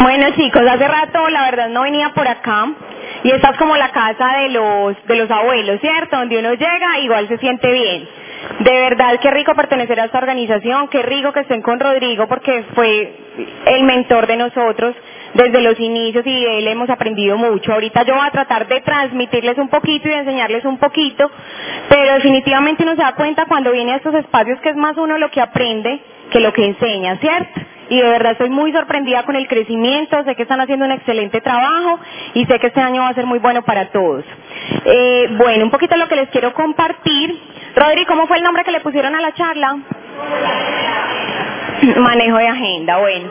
Bueno chicos, hace rato la verdad no venía por acá y esta es como la casa de los, de los abuelos, ¿cierto? Donde uno llega igual se siente bien. De verdad, qué rico pertenecer a esta organización, qué rico que estén con Rodrigo porque fue el mentor de nosotros desde los inicios y de él hemos aprendido mucho. Ahorita yo voy a tratar de transmitirles un poquito y de enseñarles un poquito, pero definitivamente uno se da cuenta cuando viene a estos espacios que es más uno lo que aprende que lo que enseña, ¿cierto? Y de verdad estoy muy sorprendida con el crecimiento, sé que están haciendo un excelente trabajo y sé que este año va a ser muy bueno para todos. Eh, bueno, un poquito lo que les quiero compartir. Rodri, ¿cómo fue el nombre que le pusieron a la charla? Manejo de agenda, bueno.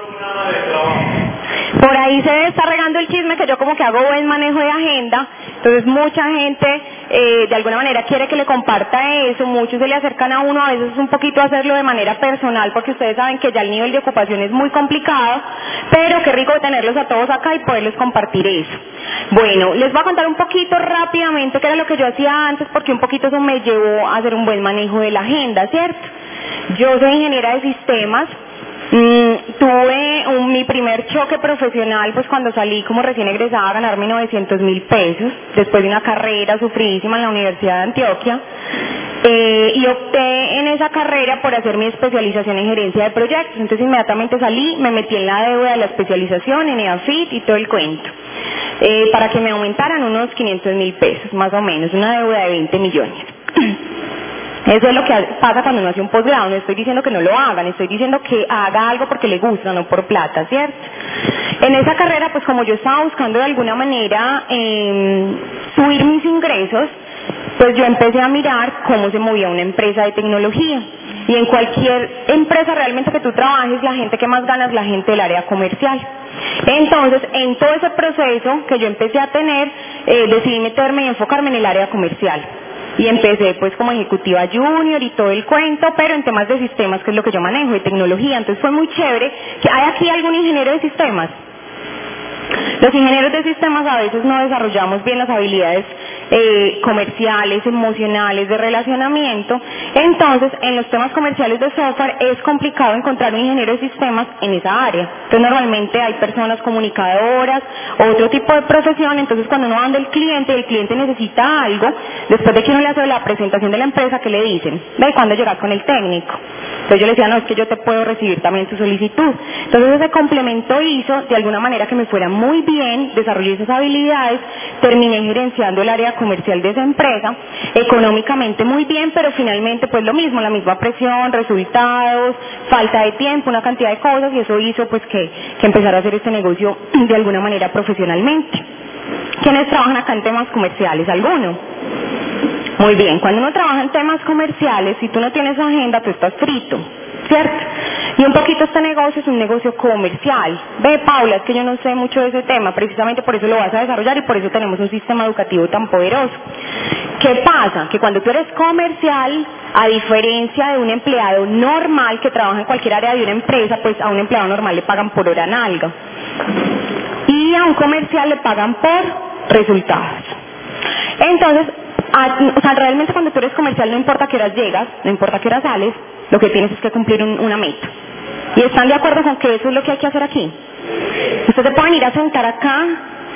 Por ahí se está regando el chisme que yo como que hago buen manejo de agenda, entonces mucha gente eh, de alguna manera quiere que le comparta eso, muchos se le acercan a uno, a veces es un poquito hacerlo de manera personal porque ustedes saben que ya el nivel de ocupación es muy complicado, pero qué rico tenerlos a todos acá y poderles compartir eso. Bueno, les voy a contar un poquito rápidamente qué era lo que yo hacía antes porque un poquito eso me llevó a hacer un buen manejo de la agenda, ¿cierto? Yo soy ingeniera de sistemas, Mm, tuve mi primer choque profesional pues cuando salí como recién egresada a ganarme 900 mil pesos después de una carrera sufridísima en la Universidad de Antioquia eh, y opté en esa carrera por hacer mi especialización en gerencia de proyectos. Entonces inmediatamente salí, me metí en la deuda de la especialización en EAFIT y todo el cuento eh, para que me aumentaran unos 500 mil pesos más o menos, una deuda de 20 millones Eso es lo que pasa cuando uno hace un posgrado. No estoy diciendo que no lo hagan, estoy diciendo que haga algo porque le gusta, no por plata, ¿cierto? En esa carrera, pues como yo estaba buscando de alguna manera em, subir mis ingresos, pues yo empecé a mirar cómo se movía una empresa de tecnología. Y en cualquier empresa realmente que tú trabajes, la gente que más gana es la gente del área comercial. Entonces, en todo ese proceso que yo empecé a tener, eh, decidí meterme y enfocarme en el área comercial y empecé pues como ejecutiva junior y todo el cuento, pero en temas de sistemas, que es lo que yo manejo, de tecnología. Entonces fue muy chévere. que ¿Hay aquí algún ingeniero de sistemas? Los ingenieros de sistemas a veces no desarrollamos bien las habilidades eh, comerciales, emocionales, de relacionamiento. Entonces, en los temas comerciales de software es complicado encontrar un ingeniero de sistemas en esa área. Entonces, normalmente hay personas comunicadoras, otro tipo de profesión. Entonces, cuando uno anda el cliente el cliente necesita algo, después de que uno le hace la presentación de la empresa, ¿qué le dicen? ¿Ve cuándo llegas con el técnico? Entonces yo le decía, no, es que yo te puedo recibir también tu solicitud. Entonces ese complemento hizo de alguna manera que me fuera muy bien, desarrollé esas habilidades, terminé gerenciando el área comercial de esa empresa, económicamente muy bien, pero finalmente pues lo mismo, la misma presión, resultados, falta de tiempo, una cantidad de cosas y eso hizo pues que, que empezara a hacer este negocio de alguna manera profesionalmente. ¿Quiénes trabajan acá en temas comerciales? ¿Alguno? Muy bien, cuando uno trabaja en temas comerciales, si tú no tienes agenda, tú estás frito, ¿cierto? Y un poquito este negocio es un negocio comercial. Ve, Paula, es que yo no sé mucho de ese tema, precisamente por eso lo vas a desarrollar y por eso tenemos un sistema educativo tan poderoso. ¿Qué pasa? Que cuando tú eres comercial, a diferencia de un empleado normal que trabaja en cualquier área de una empresa, pues a un empleado normal le pagan por hora nalga. Y a un comercial le pagan por resultados. Entonces, o sea, realmente cuando tú eres comercial no importa qué horas llegas, no importa qué horas sales, lo que tienes es que cumplir una meta. ¿Y están de acuerdo con que eso es lo que hay que hacer aquí? Ustedes se pueden ir a sentar acá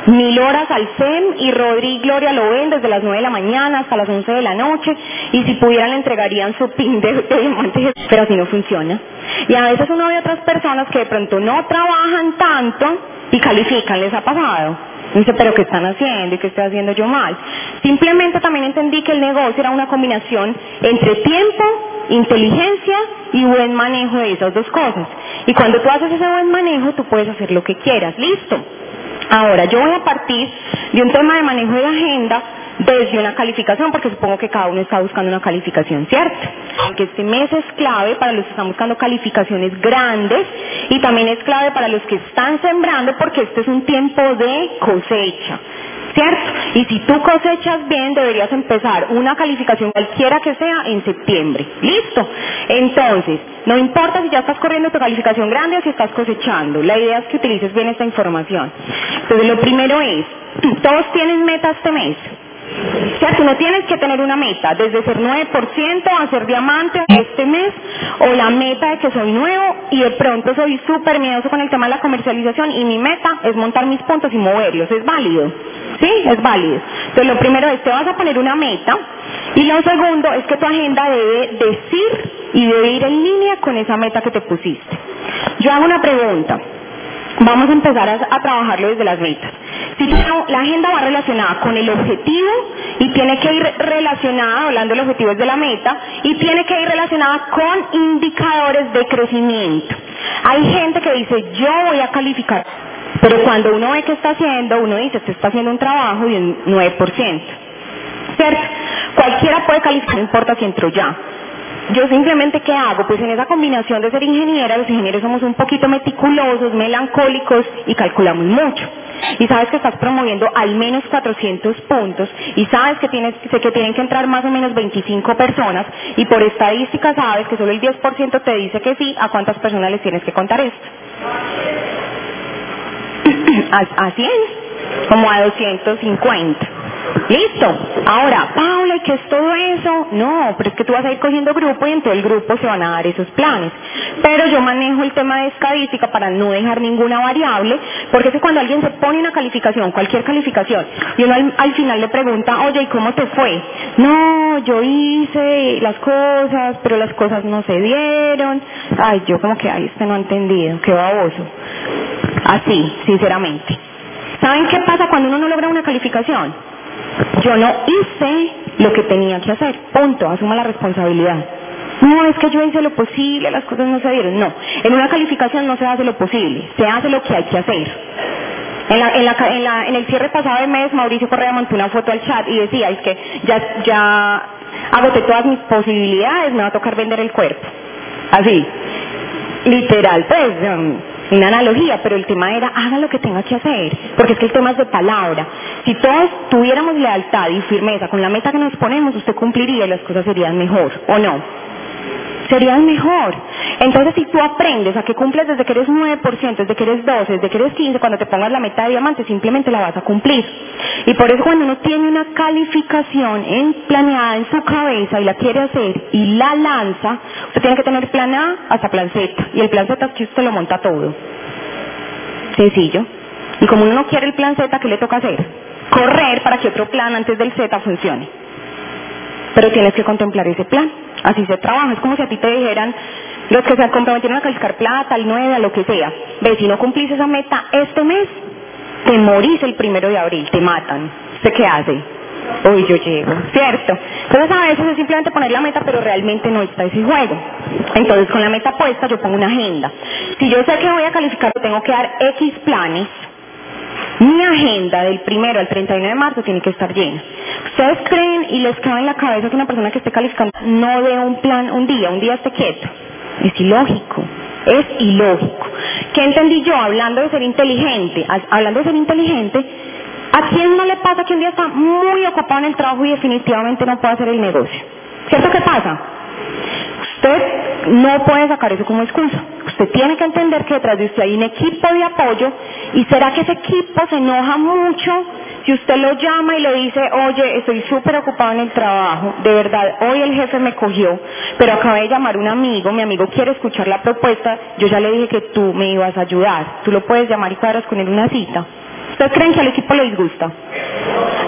mil horas al SEM y Rodri y Gloria lo ven desde las nueve de la mañana hasta las once de la noche y si pudieran le entregarían su pin de, de pero así no funciona. Y a veces uno ve otras personas que de pronto no trabajan tanto y califican, les ha pasado. Dice, pero ¿qué están haciendo y qué estoy haciendo yo mal? Simplemente también entendí que el negocio era una combinación entre tiempo inteligencia y buen manejo de esas dos cosas. Y cuando tú haces ese buen manejo, tú puedes hacer lo que quieras. Listo. Ahora, yo voy a partir de un tema de manejo de agenda desde una calificación, porque supongo que cada uno está buscando una calificación, ¿cierto? Aunque este mes es clave para los que están buscando calificaciones grandes y también es clave para los que están sembrando porque este es un tiempo de cosecha. ¿cierto? Y si tú cosechas bien, deberías empezar una calificación cualquiera que sea en septiembre. ¿Listo? Entonces, no importa si ya estás corriendo tu calificación grande o si estás cosechando. La idea es que utilices bien esta información. Entonces, lo primero es, todos tienen meta este mes. O sea, tú no tienes que tener una meta, desde ser 9% a ser diamante este mes, o la meta de que soy nuevo y de pronto soy súper miedoso con el tema de la comercialización y mi meta es montar mis puntos y moverlos. ¿Es válido? Sí, es válido. Entonces lo primero es, te vas a poner una meta y lo segundo es que tu agenda debe decir y debe ir en línea con esa meta que te pusiste. Yo hago una pregunta. Vamos a empezar a, trabajarlo desde las metas. La agenda va relacionada con el objetivo y tiene que ir relacionada, hablando del objetivo de la meta, y tiene que ir relacionada con indicadores de crecimiento. Hay gente que dice, yo voy a calificar, pero cuando uno ve qué está haciendo, uno dice, usted está haciendo un trabajo de un 9%. ¿Cierto? Cualquiera puede calificar, no importa si entró ya. Yo simplemente, ¿qué hago? Pues en esa combinación de ser ingeniera, los ingenieros somos un poquito meticulosos, melancólicos y calculamos mucho. Y sabes que estás promoviendo al menos 400 puntos y sabes que, tienes, que tienen que entrar más o menos 25 personas y por estadística sabes que solo el 10% te dice que sí, ¿a cuántas personas les tienes que contar esto? A, a 100, como a 250. Listo. Ahora, Paula, ¿y qué es todo eso? No, pero es que tú vas a ir cogiendo grupo y en todo el grupo se van a dar esos planes. Pero yo manejo el tema de estadística para no dejar ninguna variable, porque es que cuando alguien se pone una calificación, cualquier calificación, y uno al, final le pregunta, oye, ¿y cómo te fue? No, yo hice las cosas, pero las cosas no se dieron. Ay, yo como que, ay, este no ha entendido, qué baboso. Así, sinceramente. ¿Saben qué pasa cuando uno no logra una calificación? Yo no hice lo que tenía que hacer. Punto. Asuma la responsabilidad. No, es que yo hice lo posible, las cosas no se dieron. No. En una calificación no se hace lo posible, se hace lo que hay que hacer. En, la, en, la, en, el cierre pasado de mes, Mauricio Correa montó una foto al chat y decía, es que ya, ya todas mis posibilidades, me va a tocar vender el cuerpo. Así. Literal, pues, um, una analogía, pero el tema era haga lo que tenga que hacer, porque es que el tema es de palabra. Si todos tuviéramos lealtad y firmeza con la meta que nos ponemos, usted cumpliría y las cosas serían mejor, ¿o no? Serían mejor. Entonces, si tú aprendes a que cumples desde que eres 9%, desde que eres 12, desde que eres 15, cuando te pongas la meta de diamante, simplemente la vas a cumplir. Y por eso cuando uno tiene una calificación en, planeada en su cabeza y la quiere hacer y la lanza, usted tiene que tener plan A hasta plan Z. Y el plan Z es que usted lo monta todo. Sencillo. Y como uno no quiere el plan Z, ¿qué le toca hacer? Correr para que otro plan antes del Z funcione. Pero tienes que contemplar ese plan. Así se trabaja. Es como si a ti te dijeran, los que se comprometieron a calificar plata, al 9, a lo que sea. Ve, si no cumplís esa meta este mes, te morís el primero de abril, te matan. ¿Usted qué hace? Uy, yo llego, ¿cierto? Entonces a veces es simplemente poner la meta, pero realmente no está ese juego. Entonces con la meta puesta yo pongo una agenda. Si yo sé que voy a calificar, tengo que dar X planes, mi agenda del primero al 31 de marzo tiene que estar llena. ¿Ustedes creen y les cabe en la cabeza que una persona que esté calificando no dé un plan un día, un día esté quieto? Es ilógico, es ilógico. ¿Qué entendí yo hablando de ser inteligente? Hablando de ser inteligente, ¿a quién no le pasa que un día está muy ocupado en el trabajo y definitivamente no puede hacer el negocio? ¿Cierto qué pasa? Usted no puede sacar eso como excusa. Usted tiene que entender que detrás de usted hay un equipo de apoyo y será que ese equipo se enoja mucho si usted lo llama y le dice, oye, estoy súper ocupado en el trabajo, de verdad, hoy el jefe me cogió, pero acabé de llamar un amigo, mi amigo quiere escuchar la propuesta, yo ya le dije que tú me ibas a ayudar, tú lo puedes llamar y cuadras con él una cita. ¿Ustedes creen que al equipo le disgusta?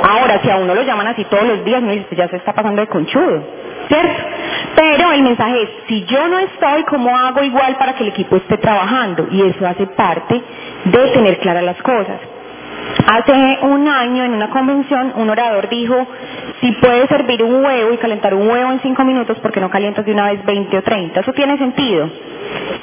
Ahora, si a uno lo llaman así todos los días, no ya se está pasando de conchudo, ¿cierto? Pero el mensaje es, si yo no estoy, ¿cómo hago igual para que el equipo esté trabajando? Y eso hace parte de tener claras las cosas. Hace un año en una convención un orador dijo, si puedes servir un huevo y calentar un huevo en cinco minutos, ¿por qué no calientas de una vez 20 o 30? Eso tiene sentido.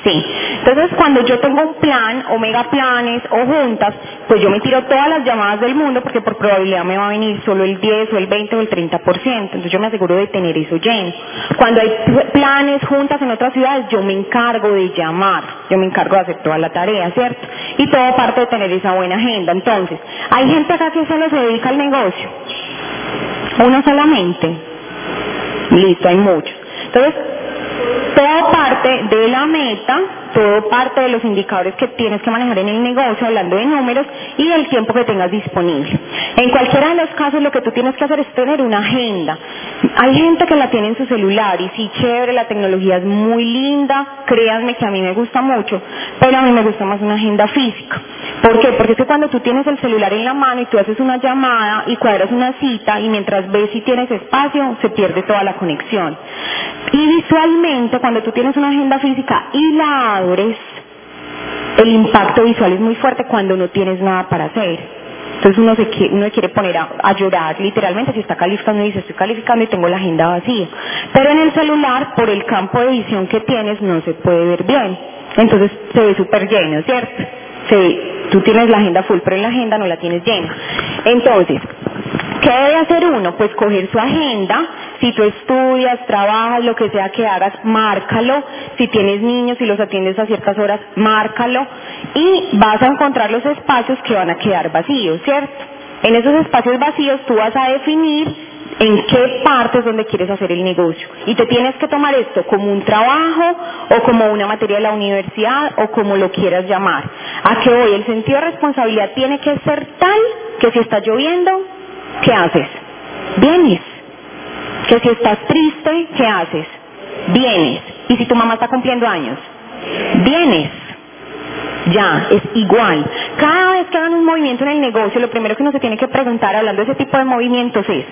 Sí. Entonces, cuando yo tengo un plan, o mega planes, o juntas, pues yo me tiro todas las llamadas del mundo porque por probabilidad me va a venir solo el 10 o el 20 o el 30%. Entonces yo me aseguro de tener eso lleno. Cuando hay planes, juntas en otras ciudades, yo me encargo de llamar. Yo me encargo de hacer toda la tarea, ¿cierto? Y todo parte de tener esa buena agenda. Entonces, hay gente acá que solo se dedica al negocio. Uno solamente. Listo, hay muchos. Entonces, todo parte de la meta, todo parte de los indicadores que tienes que manejar en el negocio, hablando de números, y del tiempo que tengas disponible. En cualquiera de los casos lo que tú tienes que hacer es tener una agenda. Hay gente que la tiene en su celular y sí, chévere, la tecnología es muy linda, créanme que a mí me gusta mucho, pero a mí me gusta más una agenda física. ¿Por qué? Porque es que cuando tú tienes el celular en la mano y tú haces una llamada y cuadras una cita y mientras ves si tienes espacio, se pierde toda la conexión. Y visualmente, cuando tú tienes una agenda física y la abres, el impacto visual es muy fuerte cuando no tienes nada para hacer. Entonces uno se quiere, uno quiere poner a, llorar, literalmente si está calificando y dice estoy calificando y tengo la agenda vacía. Pero en el celular, por el campo de visión que tienes, no se puede ver bien. Entonces se ve súper lleno, ¿cierto? Se, tú tienes la agenda full, pero en la agenda no la tienes llena. Entonces, ¿qué debe hacer uno? Pues coger su agenda, si tú estudias, trabajas, lo que sea que hagas, márcalo. Si tienes niños y los atiendes a ciertas horas, márcalo. Y vas a encontrar los espacios que van a quedar vacíos, ¿cierto? En esos espacios vacíos tú vas a definir en qué partes donde quieres hacer el negocio. Y te tienes que tomar esto como un trabajo o como una materia de la universidad o como lo quieras llamar. A que hoy el sentido de responsabilidad tiene que ser tal que si está lloviendo, ¿qué haces? Vienes. Que si estás triste, ¿qué haces? Vienes. Y si tu mamá está cumpliendo años, vienes. Ya, es igual. Cada vez que hagan un movimiento en el negocio, lo primero que uno se tiene que preguntar hablando de ese tipo de movimientos es,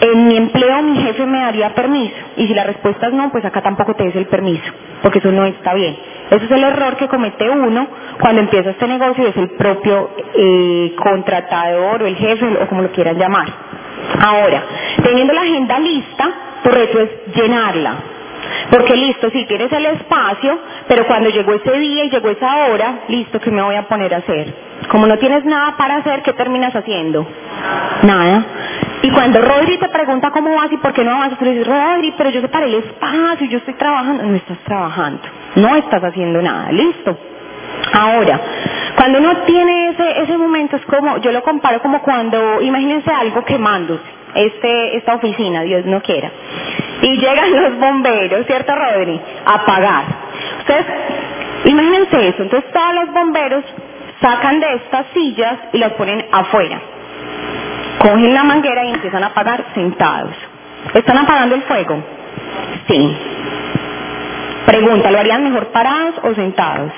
¿en mi empleo mi jefe me daría permiso? Y si la respuesta es no, pues acá tampoco te des el permiso, porque eso no está bien. Ese es el error que comete uno cuando empieza este negocio, es el propio eh, contratador o el jefe o como lo quieran llamar. Ahora, teniendo la agenda lista, tu reto es llenarla. Porque listo, sí, tienes el espacio, pero cuando llegó ese día y llegó esa hora, listo, ¿qué me voy a poner a hacer? Como no tienes nada para hacer, ¿qué terminas haciendo? Nada. Y cuando Rodri te pregunta cómo vas y por qué no vas, tú le dices, Rodri, pero yo separé el espacio, yo estoy trabajando. No estás trabajando, no estás haciendo nada, listo. Ahora, cuando uno tiene ese, ese momento, es como, yo lo comparo como cuando, imagínense algo quemándose, este, esta oficina, Dios no quiera y llegan los bomberos, ¿cierto Rodri? A apagar. Ustedes, imagínense eso, entonces todos los bomberos sacan de estas sillas y las ponen afuera. Cogen la manguera y empiezan a apagar sentados. ¿Están apagando el fuego? Sí. Pregunta, ¿lo harían mejor parados o sentados?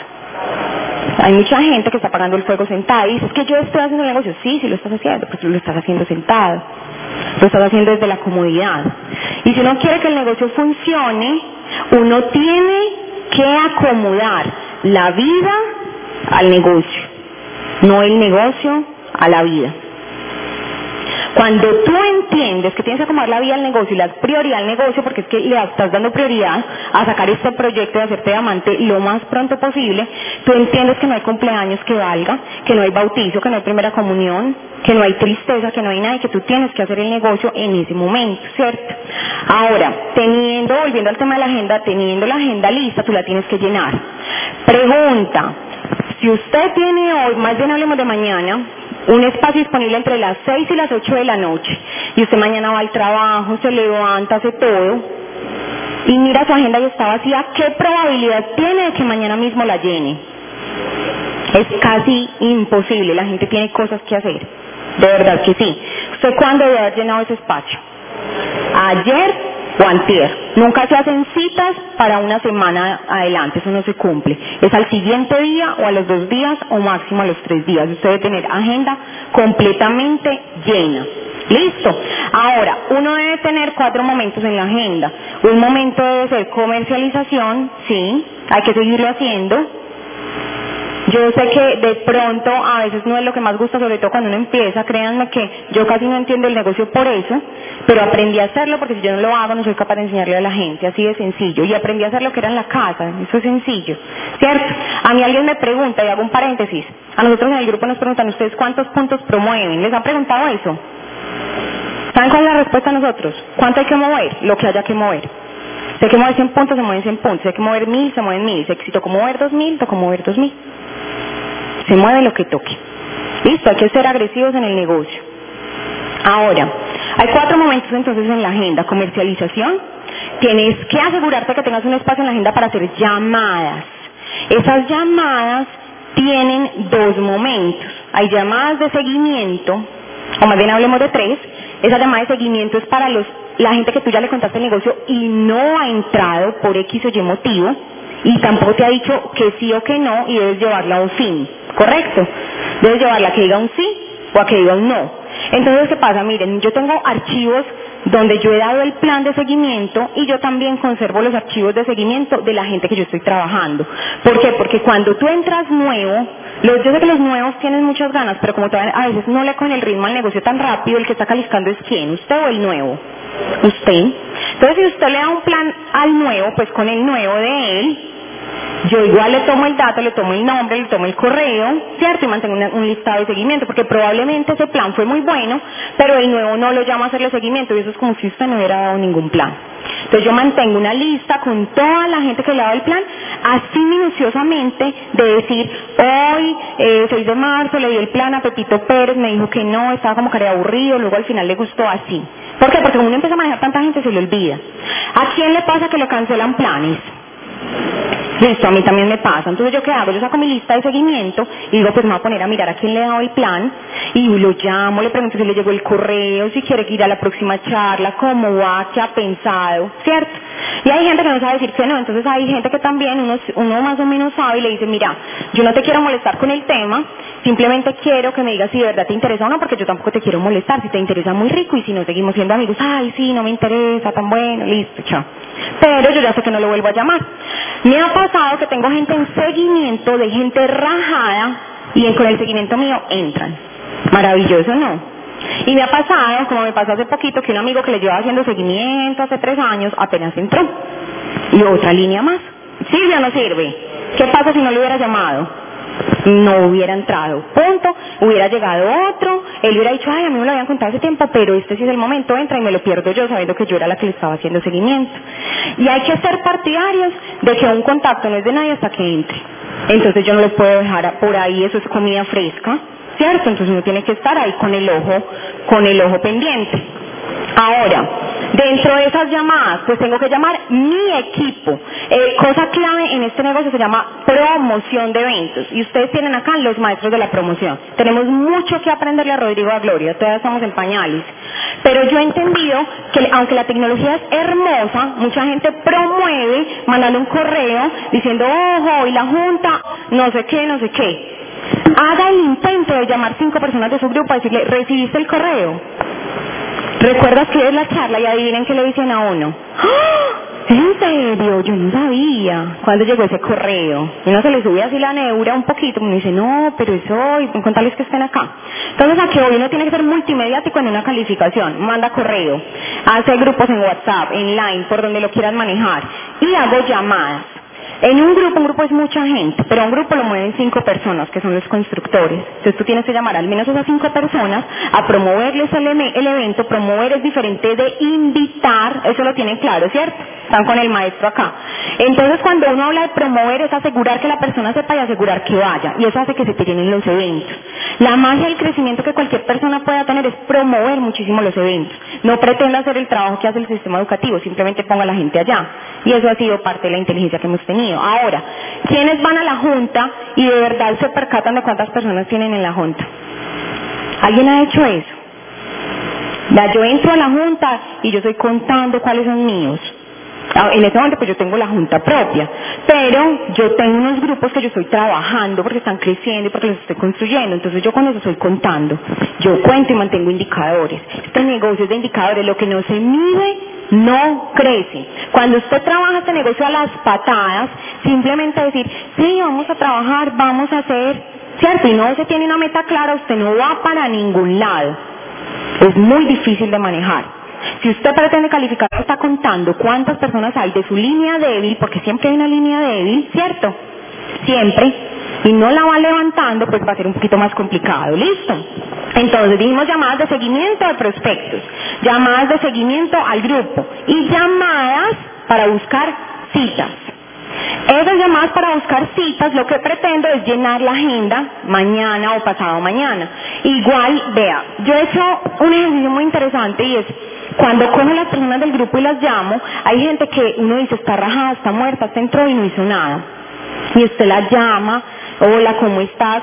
Hay mucha gente que está apagando el fuego sentada y dice, que yo estoy haciendo el negocio. Sí, sí lo estás haciendo, pues lo estás haciendo sentado. Lo estás haciendo desde la comodidad. Y si uno quiere que el negocio funcione, uno tiene que acomodar la vida al negocio, no el negocio a la vida. Cuando tú entiendes que tienes que acomodar la vida al negocio y la prioridad al negocio, porque es que le estás dando prioridad a sacar este proyecto de hacerte diamante lo más pronto posible, tú entiendes que no hay cumpleaños que valga, que no hay bautizo, que no hay primera comunión, que no hay tristeza, que no hay nada y que tú tienes que hacer el negocio en ese momento, ¿cierto? Ahora, teniendo, volviendo al tema de la agenda, teniendo la agenda lista, tú la tienes que llenar. Pregunta, si usted tiene hoy, más bien hablemos de mañana, un espacio disponible entre las 6 y las 8 de la noche, y usted mañana va al trabajo, se levanta, hace todo, y mira su agenda y está vacía, ¿qué probabilidad tiene de que mañana mismo la llene? Es casi imposible, la gente tiene cosas que hacer. De verdad que sí. ¿Usted cuándo debe haber llenado ese espacio? Ayer o antier. Nunca se hacen citas para una semana adelante, eso no se cumple. Es al siguiente día o a los dos días o máximo a los tres días. Usted debe tener agenda completamente llena. Listo. Ahora, uno debe tener cuatro momentos en la agenda. Un momento debe ser comercialización, sí, hay que seguirlo haciendo. Yo sé que de pronto a veces no es lo que más gusta, sobre todo cuando uno empieza, créanme que yo casi no entiendo el negocio por eso, pero aprendí a hacerlo porque si yo no lo hago no soy capaz de enseñarle a la gente, así de sencillo. Y aprendí a hacer lo que era en la casa, eso es sencillo, ¿cierto? A mí alguien me pregunta, y hago un paréntesis, a nosotros en el grupo nos preguntan, ¿ustedes cuántos puntos promueven? ¿Les han preguntado eso? ¿Saben cuál es la respuesta a nosotros? ¿Cuánto hay que mover? Lo que haya que mover. Si hay que mover 100 puntos, se mueven 100 puntos. Si hay que mover 1000, se mueven 1000. Si tocó mover 2000, tocó mover 2000. Se mueve lo que toque. Listo, hay que ser agresivos en el negocio. Ahora, hay cuatro momentos entonces en la agenda. Comercialización. Tienes que asegurarte que tengas un espacio en la agenda para hacer llamadas. Esas llamadas tienen dos momentos. Hay llamadas de seguimiento, o más bien hablemos de tres, esa llamada de seguimiento es para los, la gente que tú ya le contaste el negocio y no ha entrado por X o Y motivo y tampoco te ha dicho que sí o que no y debes llevarla a un fin, ¿correcto? Debes llevarla a que diga un sí o a que diga un no. Entonces, ¿qué pasa? Miren, yo tengo archivos donde yo he dado el plan de seguimiento y yo también conservo los archivos de seguimiento de la gente que yo estoy trabajando. ¿Por qué? Porque cuando tú entras nuevo, los, yo sé que los nuevos tienen muchas ganas, pero como a veces no le con el ritmo al negocio tan rápido, el que está calificando es quién, usted o el nuevo. Usted. Entonces, si usted le da un plan al nuevo, pues con el nuevo de él, yo igual le tomo el dato, le tomo el nombre, le tomo el correo, ¿cierto? Y mantengo un listado de seguimiento, porque probablemente ese plan fue muy bueno, pero el nuevo no lo llama a hacerle seguimiento, y eso es como si usted no hubiera dado ningún plan. Entonces yo mantengo una lista con toda la gente que le dado el plan, así minuciosamente, de decir, hoy, eh, 6 de marzo, le di el plan a Pepito Pérez, me dijo que no, estaba como que aburrido, luego al final le gustó así. ¿Por qué? Porque uno empieza a manejar tanta gente se le olvida. ¿A quién le pasa que le cancelan planes? Listo, a mí también me pasa. Entonces, ¿yo qué hago? Yo saco mi lista de seguimiento y digo, pues me voy a poner a mirar a quién le he dado el plan y lo llamo, le pregunto si le llegó el correo, si quiere ir a la próxima charla, cómo va, qué ha pensado, ¿cierto? Y hay gente que no sabe decir que no, entonces hay gente que también uno, uno más o menos sabe y le dice, mira, yo no te quiero molestar con el tema, simplemente quiero que me digas si de verdad te interesa o no, porque yo tampoco te quiero molestar, si te interesa muy rico y si no seguimos siendo amigos, ay, sí, no me interesa, tan bueno, listo, chao. Pero yo ya sé que no lo vuelvo a llamar. Me ha pasado que tengo gente en seguimiento de gente rajada y con el seguimiento mío entran. Maravilloso, ¿no? Y me ha pasado, como me pasó hace poquito, que un amigo que le llevaba haciendo seguimiento hace tres años apenas entró. Y otra línea más. ¿Sirve o no sirve? ¿Qué pasa si no le hubiera llamado? no hubiera entrado. Punto. Hubiera llegado otro, él hubiera dicho, ay, a mí me lo habían contado hace tiempo, pero este sí es el momento, entra y me lo pierdo yo sabiendo que yo era la que le estaba haciendo seguimiento. Y hay que ser partidarios de que un contacto no es de nadie hasta que entre. Entonces yo no lo puedo dejar por ahí, eso es comida fresca, ¿cierto? Entonces uno tiene que estar ahí con el ojo, con el ojo pendiente. Ahora, dentro de esas llamadas, pues tengo que llamar mi equipo. Eh, cosa clave en este negocio se llama promoción de eventos. Y ustedes tienen acá los maestros de la promoción. Tenemos mucho que aprenderle a Rodrigo a Gloria, todavía estamos en pañales. Pero yo he entendido que aunque la tecnología es hermosa, mucha gente promueve mandando un correo diciendo, ojo, y la junta, no sé qué, no sé qué. Haga el intento de llamar cinco personas de su grupo a decirle, ¿recibiste el correo? ¿Recuerdas que es la charla y adivinen qué le dicen a uno? ¡Ah! ¿En serio? Yo no sabía. ¿Cuándo llegó ese correo? Uno se le sube así la neura un poquito, uno dice, no, pero es hoy, contarles que estén acá. Entonces aquí hoy uno tiene que ser multimediático en una calificación. Manda correo, hace grupos en WhatsApp, en Line, por donde lo quieran manejar. Y hago llamadas. En un grupo, un grupo es mucha gente, pero un grupo lo mueven cinco personas, que son los constructores. Entonces tú tienes que llamar al menos a esas cinco personas a promoverles el, evento. Promover es diferente de invitar, eso lo tienen claro, ¿cierto? Están con el maestro acá. Entonces cuando uno habla de promover es asegurar que la persona sepa y asegurar que vaya. Y eso hace que se te los eventos. La magia del crecimiento que cualquier persona pueda tener es promover muchísimo los eventos. No pretenda hacer el trabajo que hace el sistema educativo, simplemente ponga a la gente allá. Y eso ha sido parte de la inteligencia que hemos tenido. Ahora, ¿quiénes van a la junta y de verdad se percatan de cuántas personas tienen en la junta? ¿Alguien ha hecho eso? Ya, yo entro a la junta y yo estoy contando cuáles son míos. Ah, en este momento pues yo tengo la junta propia, pero yo tengo unos grupos que yo estoy trabajando porque están creciendo y porque los estoy construyendo, entonces yo cuando estoy contando, yo cuento y mantengo indicadores. Este negocio es de indicadores, lo que no se mide no crece. Cuando usted trabaja este negocio a las patadas, simplemente decir, sí, vamos a trabajar, vamos a hacer, ¿cierto? Y no se tiene una meta clara, usted no va para ningún lado. Es muy difícil de manejar. Si usted pretende calificar, está contando cuántas personas hay de su línea débil, porque siempre hay una línea débil, ¿cierto? Siempre. Y no la va levantando, pues va a ser un poquito más complicado. ¿Listo? Entonces dijimos llamadas de seguimiento de prospectos, llamadas de seguimiento al grupo y llamadas para buscar citas. Esas llamadas para buscar citas lo que pretendo es llenar la agenda mañana o pasado mañana. Igual, vea, yo he hecho un ejercicio muy interesante y es cuando cojo las personas del grupo y las llamo, hay gente que uno dice está rajada, está muerta, está entró y no hizo nada. Y usted la llama, hola, ¿cómo estás?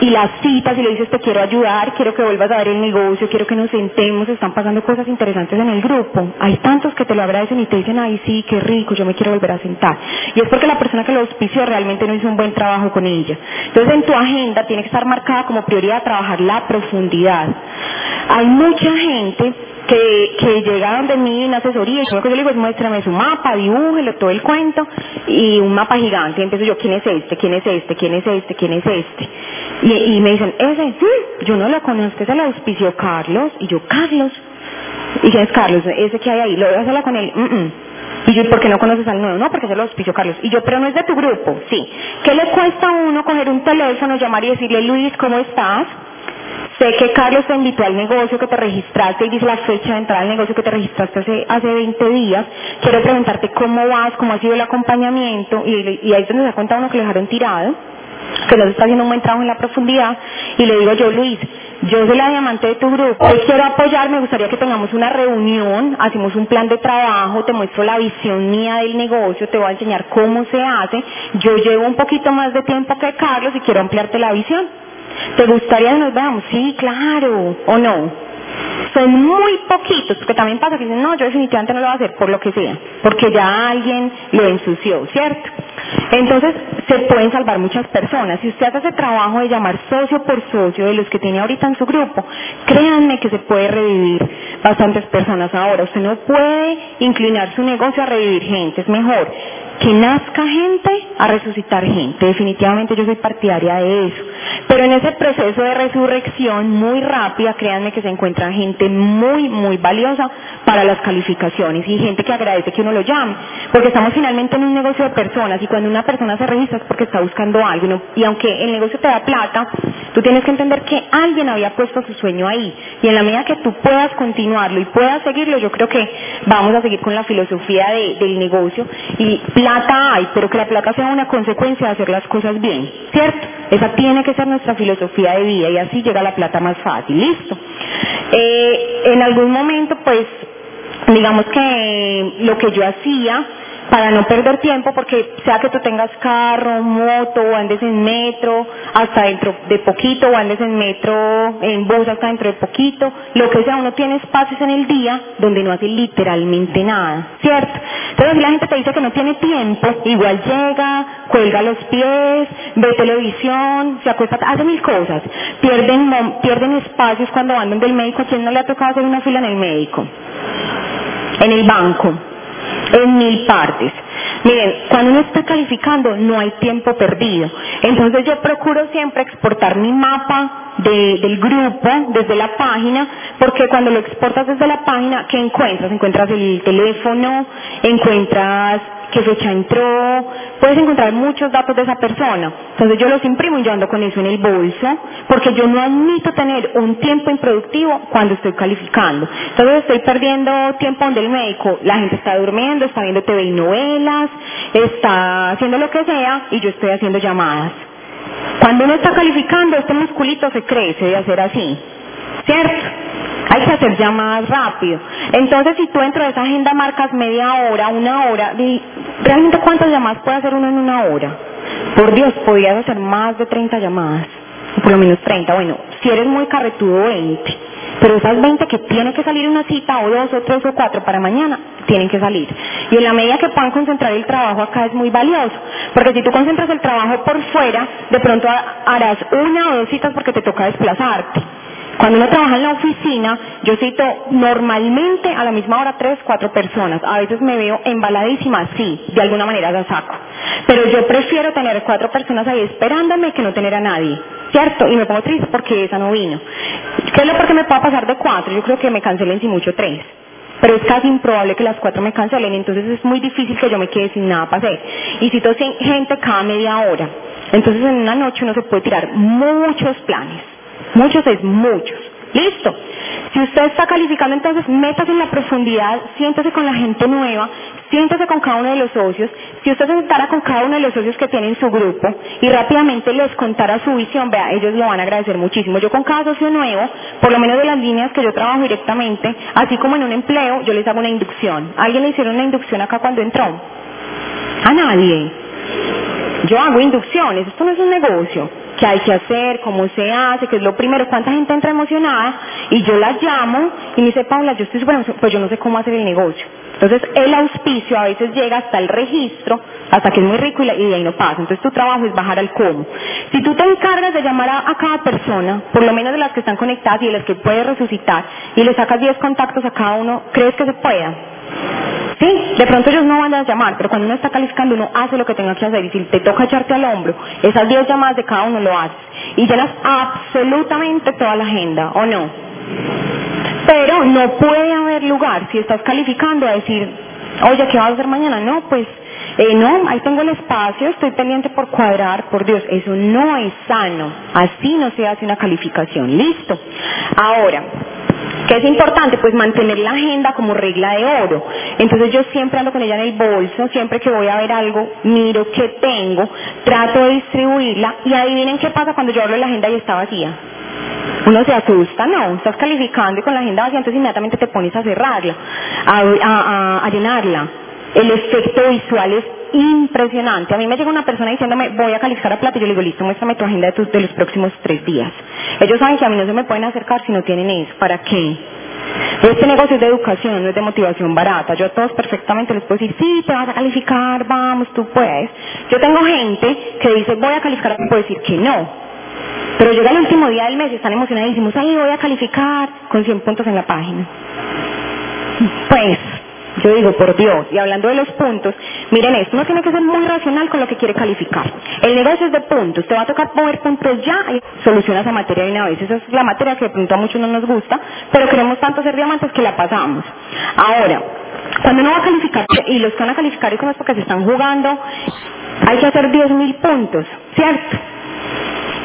y las citas y le dices te quiero ayudar, quiero que vuelvas a ver el negocio, quiero que nos sentemos, están pasando cosas interesantes en el grupo. Hay tantos que te lo agradecen y te dicen, ay sí, qué rico, yo me quiero volver a sentar. Y es porque la persona que lo auspició realmente no hizo un buen trabajo con ella. Entonces en tu agenda tiene que estar marcada como prioridad trabajar la profundidad. Hay mucha gente que, que llega donde mí en asesoría y yo le digo es muéstrame su mapa, dibújelo, todo el cuento y un mapa gigante. Y empiezo yo, ¿quién es este? ¿quién es este? ¿quién es este? ¿quién es este? Y, me dicen, ese, sí, yo no lo conozco, ese lo auspició Carlos. Y yo, Carlos. ¿Y quién es Carlos? Ese que hay ahí, ¿lo voy a hacerla con él? Y yo, ¿por qué no conoces al nuevo? No, porque se lo auspició Carlos. Y yo, pero no es de tu grupo. Sí. ¿Qué le cuesta a uno coger un teléfono, llamar y decirle, Luis, ¿cómo estás? Sé que Carlos te invitó al negocio que te registraste y dice la fecha de entrada al negocio que te registraste hace, hace 20 días. Quiero preguntarte cómo vas, cómo ha sido el acompañamiento y, y ahí se da cuenta uno que le dejaron tirado, que no está haciendo un buen trabajo en la profundidad y le digo yo, Luis, yo soy la diamante de tu grupo, hoy quiero apoyar, me gustaría que tengamos una reunión, hacemos un plan de trabajo, te muestro la visión mía del negocio, te voy a enseñar cómo se hace, yo llevo un poquito más de tiempo que Carlos y quiero ampliarte la visión. ¿Te gustaría que nos veamos? Sí, claro. ¿O no? Son muy poquitos, porque también pasa que dicen, no, yo definitivamente no lo voy a hacer por lo que sea, porque ya alguien lo ensució, ¿cierto? Entonces, se pueden salvar muchas personas. Si usted hace ese trabajo de llamar socio por socio de los que tiene ahorita en su grupo, créanme que se puede revivir bastantes personas ahora. Usted no puede inclinar su negocio a revivir gente, es mejor que nazca gente a resucitar gente. Definitivamente yo soy partidaria de eso. Pero en ese proceso de resurrección muy rápida, créanme que se encuentra gente muy, muy valiosa para las calificaciones y gente que agradece que uno lo llame. Porque estamos finalmente en un negocio de personas y cuando una persona se registra es porque está buscando algo. Y aunque el negocio te da plata, tú tienes que entender que alguien había puesto su sueño ahí. Y en la medida que tú puedas continuarlo y puedas seguirlo, yo creo que vamos a seguir con la filosofía del negocio. Y plata hay, pero que la plata sea una consecuencia de hacer las cosas bien. ¿Cierto? Esa tiene que ser nuestra filosofía de vida y así llega la plata más fácil. Listo. Eh, en algún momento, pues, digamos que lo que yo hacía para no perder tiempo, porque sea que tú tengas carro, moto, o andes en metro hasta dentro de poquito, o andes en metro, en bus hasta dentro de poquito, lo que sea, uno tiene espacios en el día donde no hace literalmente nada, ¿cierto? Entonces si la gente te dice que no tiene tiempo, igual llega, cuelga los pies, ve televisión, se acuesta, hace mil cosas, pierden, pierden espacios cuando van donde el médico, ¿a quién no le ha tocado hacer una fila en el médico? En el banco en mil partes. Miren, cuando uno está calificando no hay tiempo perdido. Entonces yo procuro siempre exportar mi mapa del grupo desde la página, porque cuando lo exportas desde la página, ¿qué encuentras? Encuentras el teléfono, encuentras qué fecha entró, puedes encontrar muchos datos de esa persona. Entonces yo los imprimo y yo ando con eso en el bolso, porque yo no admito tener un tiempo improductivo cuando estoy calificando. Entonces estoy perdiendo tiempo donde el médico, la gente está durmiendo, está viendo TV y novelas, está haciendo lo que sea y yo estoy haciendo llamadas. Cuando uno está calificando, este musculito se crece de hacer así, ¿cierto? Hay que hacer llamadas rápido. Entonces, si tú dentro de esa agenda marcas media hora, una hora, ¿realmente cuántas llamadas puede hacer uno en una hora? Por Dios, podrías hacer más de 30 llamadas, por lo menos 30. Bueno, si eres muy carretudo, 20. Pero esas 20 que tiene que salir una cita, o dos, o tres, o cuatro para mañana, tienen que salir. Y en la medida que puedan concentrar el trabajo acá es muy valioso. Porque si tú concentras el trabajo por fuera, de pronto harás una o dos citas porque te toca desplazarte. Cuando uno trabaja en la oficina, yo cito normalmente a la misma hora tres, cuatro personas. A veces me veo embaladísima, sí, de alguna manera la saco. Pero yo prefiero tener cuatro personas ahí esperándome que no tener a nadie. ¿Cierto? Y me pongo triste porque esa no vino. ¿Qué es lo que me pueda pasar de cuatro? Yo creo que me cancelen si mucho tres pero es casi improbable que las cuatro me cancelen, entonces es muy difícil que yo me quede sin nada para hacer. Y cito gente cada media hora. Entonces en una noche uno se puede tirar muchos planes. Muchos es muchos. Listo. Si usted está calificando, entonces métase en la profundidad, siéntese con la gente nueva, siéntese con cada uno de los socios. Si usted se sentara con cada uno de los socios que tiene en su grupo y rápidamente les contara su visión, vea, ellos lo van a agradecer muchísimo. Yo con cada socio nuevo, por lo menos de las líneas que yo trabajo directamente, así como en un empleo, yo les hago una inducción. ¿Alguien le hicieron una inducción acá cuando entró? A nadie. Yo hago inducciones, esto no es un negocio. ¿Qué hay que hacer? ¿Cómo se hace? ¿Qué es lo primero? ¿Cuánta gente entra emocionada? Y yo la llamo y me dice, Paula, yo estoy súper pues yo no sé cómo hacer el negocio. Entonces el auspicio a veces llega hasta el registro, hasta que es muy rico y, de ahí no pasa. Entonces tu trabajo es bajar al cómo. Si tú te encargas de llamar a, a, cada persona, por lo menos de las que están conectadas y de las que puedes resucitar, y le sacas 10 contactos a cada uno, ¿crees que se pueda? Sí, de pronto ellos no van a llamar, pero cuando uno está calificando uno hace lo que tenga que hacer y si te toca echarte al hombro, esas 10 llamadas de cada uno lo haces y llenas absolutamente toda la agenda, ¿o no? Pero no puede haber lugar si estás calificando a decir, oye, ¿qué vas a hacer mañana? No, pues eh, no, ahí tengo el espacio, estoy pendiente por cuadrar, por Dios, eso no es sano, así no se hace una calificación, listo. Ahora, ¿Qué es importante? Pues mantener la agenda como regla de oro. Entonces yo siempre ando con ella en el bolso, siempre que voy a ver algo, miro qué tengo, trato de distribuirla y adivinen qué pasa cuando yo hablo de la agenda y está vacía. Uno se asusta, no, estás calificando y con la agenda vacía, entonces inmediatamente te pones a cerrarla, a llenarla. El efecto visual es impresionante. A mí me llega una persona diciéndome, voy a calificar a plata, y yo le digo, listo, muéstrame tu agenda de, de los próximos tres días. Ellos saben que a mí no se me pueden acercar si no tienen eso. ¿Para qué? Este negocio es de educación, no es de motivación barata. Yo a todos perfectamente les puedo decir, sí, te vas a calificar, vamos, tú puedes. Yo tengo gente que dice, voy a calificar, puedo decir que no. Pero llega el último día del mes y están emocionadísimos, ahí voy a calificar con 100 puntos en la página. Pues, yo digo, por Dios, y hablando de los puntos, miren esto, uno tiene que ser muy racional con lo que quiere calificar. El negocio es de puntos, te va a tocar mover puntos ya y soluciona esa materia de una vez. Esa es la materia que de pronto a muchos no nos gusta, pero queremos tanto ser diamantes que la pasamos. Ahora, cuando uno va a calificar, y los que van a calificar es porque se están jugando, hay que hacer 10.000 puntos, ¿cierto?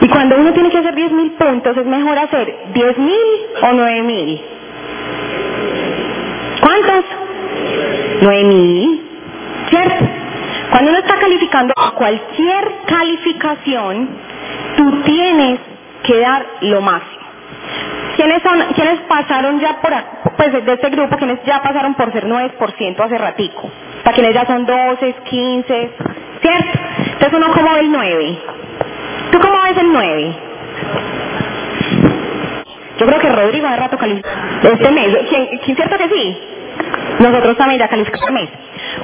Y cuando uno tiene que hacer 10.000 puntos, es mejor hacer 10.000 o 9.000. ¿Cuántos? 9.000, ¿cierto? Cuando uno está calificando cualquier calificación, tú tienes que dar lo máximo. ¿Quiénes, son, ¿Quiénes pasaron ya por, pues de este grupo, quienes ya pasaron por ser 9% hace ratico? Para quienes ya son 12, 15, ¿cierto? Entonces uno como el 9. ¿Tú cómo ves el 9? Yo creo que Rodrigo hace rato calificó este mes. ¿Quién, ¿Quién cierto que sí? Nosotros también ya calificamos.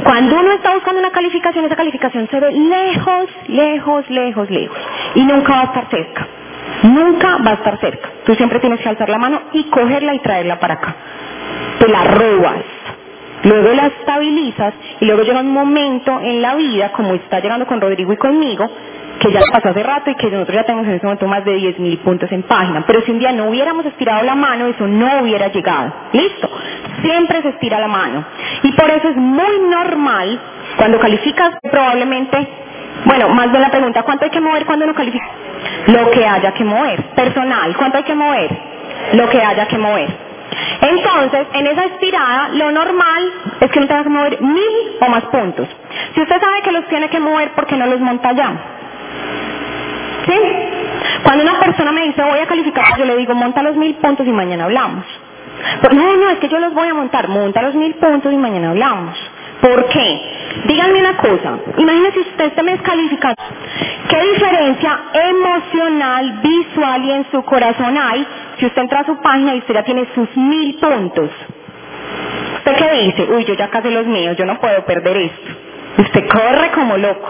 Cuando uno está buscando una calificación, esa calificación se ve lejos, lejos, lejos, lejos. Y nunca va a estar cerca. Nunca va a estar cerca. Tú siempre tienes que alzar la mano y cogerla y traerla para acá. Te la robas. Luego la estabilizas y luego llega un momento en la vida, como está llegando con Rodrigo y conmigo, que ya pasó hace rato y que nosotros ya tenemos en ese momento más de 10.000 puntos en página. Pero si un día no hubiéramos estirado la mano, eso no hubiera llegado. ¿Listo? Siempre se estira la mano. Y por eso es muy normal, cuando calificas probablemente, bueno, más bien la pregunta, ¿cuánto hay que mover cuando uno califica? Lo que haya que mover. Personal, ¿cuánto hay que mover? Lo que haya que mover. Entonces, en esa estirada, lo normal es que uno tenga que mover mil o más puntos. Si usted sabe que los tiene que mover, ¿por qué no los monta ya? ¿Sí? Cuando una persona me dice voy a calificar, yo le digo monta los mil puntos y mañana hablamos. Pero, no, no, es que yo los voy a montar, monta los mil puntos y mañana hablamos. ¿Por qué? Díganme una cosa, imagínese usted este mes calificado. ¿Qué diferencia emocional, visual y en su corazón hay si usted entra a su página y usted ya tiene sus mil puntos? ¿Usted qué dice? Uy, yo ya casi los míos, yo no puedo perder esto. Usted corre como loco.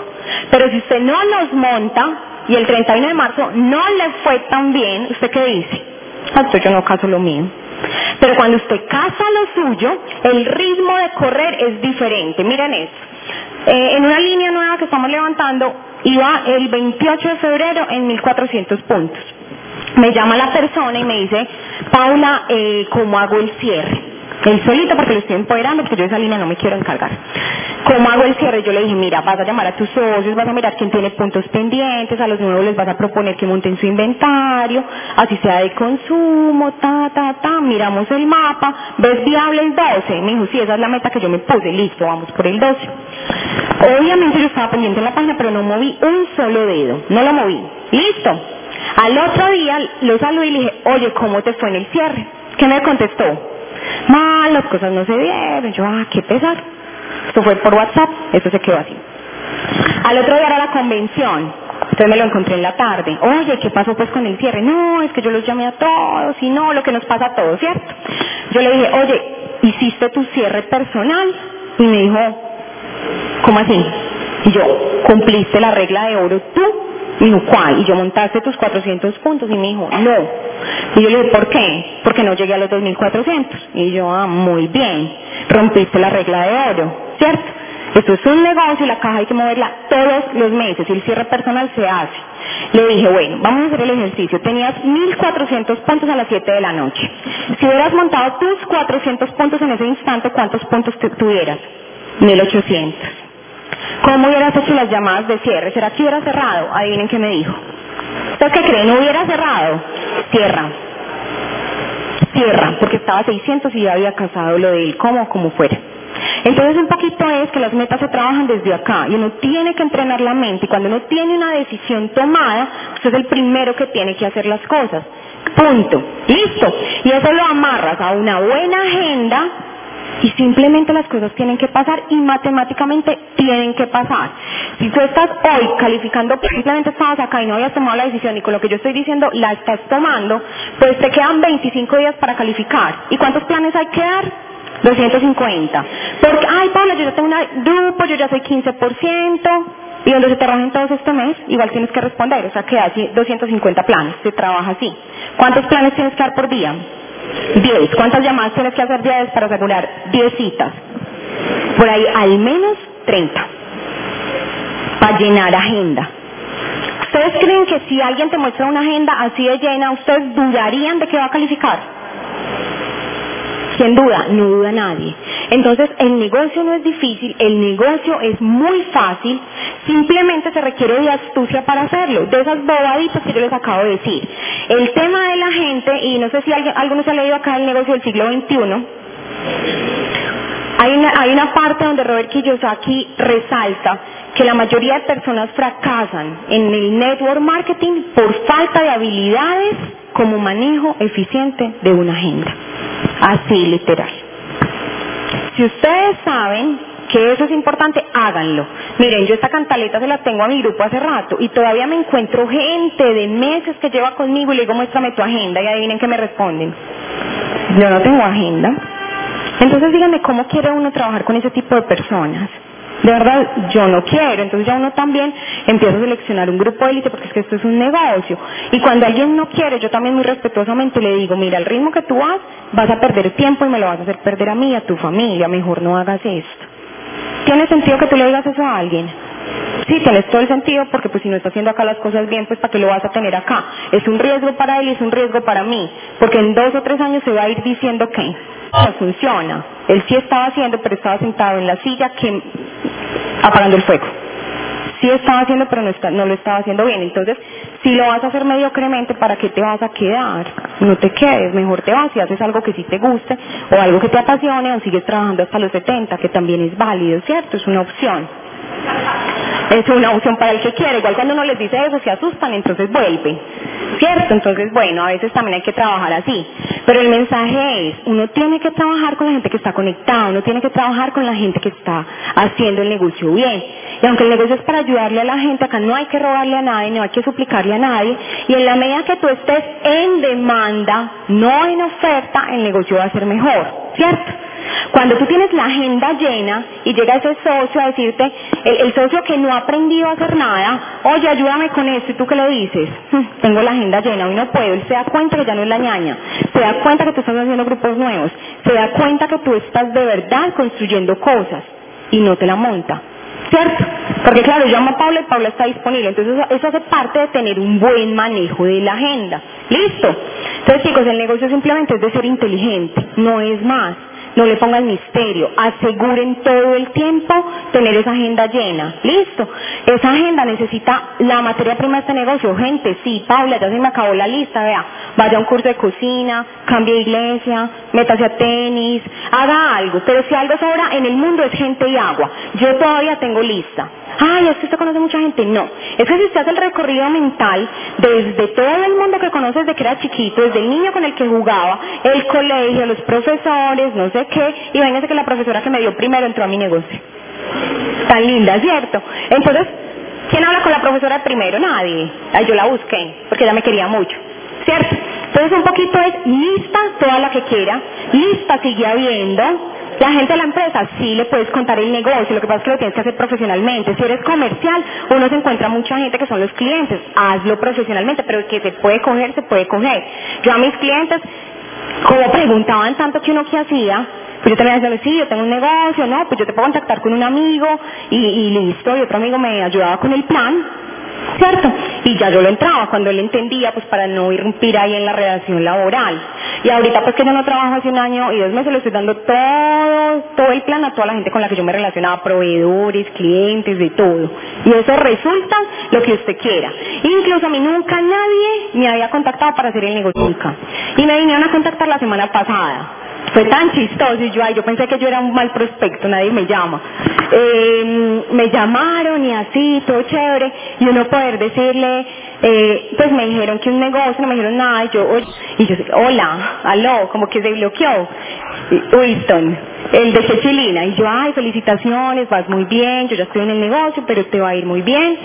Pero si usted no los monta y el 31 de marzo no le fue tan bien, ¿usted qué dice? Entonces yo no caso lo mío. Pero cuando usted casa lo suyo, el ritmo de correr es diferente. Miren esto. Eh, en una línea nueva que estamos levantando, iba el 28 de febrero en 1400 puntos. Me llama la persona y me dice, Paula, eh, ¿cómo hago el cierre? Él solito porque lo estoy empoderando porque yo esa línea no me quiero encargar. ¿Cómo hago el cierre? Yo le dije, mira, vas a llamar a tus socios, vas a mirar quién tiene puntos pendientes, a los nuevos les vas a proponer que monten su inventario, así sea de consumo, ta, ta, ta, miramos el mapa, ¿ves viable el 12? Me dijo, sí, esa es la meta que yo me puse, listo, vamos por el 12. Obviamente yo estaba pendiente en la página, pero no moví un solo dedo, no lo moví. Listo. Al otro día lo saludé y le dije, oye, ¿cómo te fue en el cierre? ¿Qué me contestó? Mal, las cosas no se dieron. Yo, ah, qué pesar. Esto fue por WhatsApp, esto se quedó así. Al otro día era la convención. Entonces me lo encontré en la tarde. Oye, ¿qué pasó pues con el cierre? No, es que yo los llamé a todos y no, lo que nos pasa a todos, ¿cierto? Yo le dije, oye, ¿hiciste tu cierre personal? Y me dijo, ¿cómo así? Y yo, ¿cumpliste la regla de oro tú? Y dijo, ¿cuál? Y yo montaste tus 400 puntos. Y me dijo, no. Y yo le dije, ¿por qué? Porque no llegué a los 2400. Y yo, ah, muy bien. Rompiste la regla de oro, ¿cierto? Esto es un negocio y la caja hay que moverla todos los meses y el cierre personal se hace. Le dije, bueno, vamos a hacer el ejercicio. Tenías 1400 puntos a las 7 de la noche. Si hubieras montado tus 400 puntos en ese instante, ¿cuántos puntos tuvieras? 1800. ¿Cómo hubieras hecho las llamadas de cierre? ¿Será que hubiera cerrado? Adivinen qué me dijo. ¿Usted qué cree? ¿No hubiera cerrado? Cierra. Cierra, porque estaba a 600 y ya había casado lo de él, como, como fuera. Entonces un poquito es que las metas se trabajan desde acá y uno tiene que entrenar la mente y cuando uno tiene una decisión tomada, usted es el primero que tiene que hacer las cosas. Punto. Listo. Y eso lo amarras a una buena agenda y simplemente las cosas tienen que pasar y matemáticamente tienen que pasar. Si tú estás hoy calificando, simplemente estabas acá y no habías tomado la decisión y con lo que yo estoy diciendo la estás tomando, pues te quedan 25 días para calificar. ¿Y cuántos planes hay que dar? 250. Porque, ay, Paula, yo ya tengo un grupo, yo ya soy 15%, y donde se trabajen todos este mes, igual tienes que responder, o sea, que hace 250 planes, se trabaja así. ¿Cuántos planes tienes que dar por día? 10. ¿Cuántas llamadas tienes que hacer diarias para asegurar 10 citas? Por ahí al menos 30. Para llenar agenda. ¿Ustedes creen que si alguien te muestra una agenda así de llena, ustedes dudarían de que va a calificar? ¿Quién duda? No duda nadie. Entonces, el negocio no es difícil, el negocio es muy fácil, simplemente se requiere de astucia para hacerlo, de esas bobaditas que yo les acabo de decir. El tema de la gente, y no sé si alguien, alguno se ha leído acá el negocio del siglo XXI, hay una, hay una parte donde Robert Kiyosaki resalta que la mayoría de personas fracasan en el network marketing por falta de habilidades como manejo eficiente de una agenda. Así literal. Si ustedes saben que eso es importante, háganlo. Miren, yo esta cantaleta se la tengo a mi grupo hace rato y todavía me encuentro gente de meses que lleva conmigo y le digo, muéstrame tu agenda y adivinen qué me responden. Yo no tengo agenda. Entonces díganme cómo quiere uno trabajar con ese tipo de personas de verdad yo no quiero. Entonces ya uno también empieza a seleccionar un grupo de élite porque es que esto es un negocio. Y cuando alguien no quiere, yo también muy respetuosamente le digo, mira, el ritmo que tú vas, vas a perder tiempo y me lo vas a hacer perder a mí a tu familia, mejor no hagas esto. ¿Tiene sentido que tú le digas eso a alguien? Sí, tienes todo el sentido porque pues si no está haciendo acá las cosas bien, pues para qué lo vas a tener acá. Es un riesgo para él y es un riesgo para mí, porque en dos o tres años se va a ir diciendo que no funciona. Él sí estaba haciendo, pero estaba sentado en la silla que apagando el fuego. Sí estaba haciendo, pero no, no lo estaba haciendo bien. Entonces, si lo vas a hacer mediocremente, ¿para qué te vas a quedar? No te quedes, mejor te vas y haces algo que sí te guste o algo que te apasione o sigues trabajando hasta los 70, que también es válido, ¿cierto? Es una opción. Es una opción para el que quiere. Igual cuando uno les dice eso se asustan, entonces vuelve. ¿Cierto? Entonces, bueno, a veces también hay que trabajar así. Pero el mensaje es, uno tiene que trabajar con la gente que está conectada, uno tiene que trabajar con la gente que está haciendo el negocio bien. Y aunque el negocio es para ayudarle a la gente, acá no hay que robarle a nadie, no hay que suplicarle a nadie. Y en la medida que tú estés en demanda, no en oferta, el negocio va a ser mejor. ¿Cierto? Cuando tú tienes la agenda llena y llega ese socio a decirte, el, socio que no ha aprendido a hacer nada, oye, ayúdame con esto, ¿y tú qué le dices? Hmm, tengo la agenda llena, hoy no puedo. Él se da cuenta que ya no es la ñaña, se da cuenta que tú estás haciendo grupos nuevos, se da cuenta que tú estás de verdad construyendo cosas y no te la monta. ¿Cierto? Porque claro, yo llamo a Paula y Paula está disponible. Entonces eso hace parte de tener un buen manejo de la agenda. ¿Listo? Entonces chicos, el negocio simplemente es de ser inteligente, no es más. No le pongan misterio, aseguren todo el tiempo tener esa agenda llena. Listo. Esa agenda necesita la materia prima de este negocio. Gente, sí, Paula, ya se me acabó la lista, vea. Vaya a un curso de cocina, cambie de iglesia, métase a tenis, haga algo. Pero si algo sobra en el mundo es gente y agua. Yo todavía tengo lista ay, es que usted conoce mucha gente. No, es que si usted hace el recorrido mental desde todo el mundo que conoce desde que era chiquito, desde el niño con el que jugaba, el colegio, los profesores, no sé qué, y que la profesora que me dio primero entró a mi negocio. Tan linda, ¿cierto? Entonces, ¿quién habla con la profesora primero? Nadie. Ay, yo la busqué, porque ella me quería mucho. ¿Cierto? Entonces un poquito es lista toda la que quiera, lista sigue habiendo, la gente de la empresa sí le puedes contar el negocio, lo que pasa es que lo tienes que hacer profesionalmente. Si eres comercial, uno se encuentra mucha gente que son los clientes, hazlo profesionalmente, pero que se puede coger, se puede coger. Yo a mis clientes, como preguntaban tanto que uno qué hacía, pues yo también decía, sí, yo tengo un negocio, no, pues yo te puedo contactar con un amigo y listo, y otro amigo me ayudaba con el plan, ¿cierto? Y ya yo lo entraba cuando él entendía, pues para no irrumpir ahí en la relación laboral. Y ahorita pues que yo no trabajo hace un año y dos meses le estoy dando todo, todo el plan a toda la gente con la que yo me relacionaba, proveedores, clientes, de todo. Y eso resulta lo que usted quiera. Incluso a mí nunca nadie me había contactado para hacer el negocio nunca. Y me vinieron a contactar la semana pasada fue tan chistoso y yo, ay, yo pensé que yo era un mal prospecto, nadie me llama. Eh, me llamaron y así, todo chévere, y uno poder decirle, eh, pues me dijeron que un negocio, no me dijeron nada, y yo, y yo, hola, aló, como que se bloqueó. Winston, el de Chechilina, y yo, ay, felicitaciones, vas muy bien, yo ya estoy en el negocio, pero te va a ir muy bien.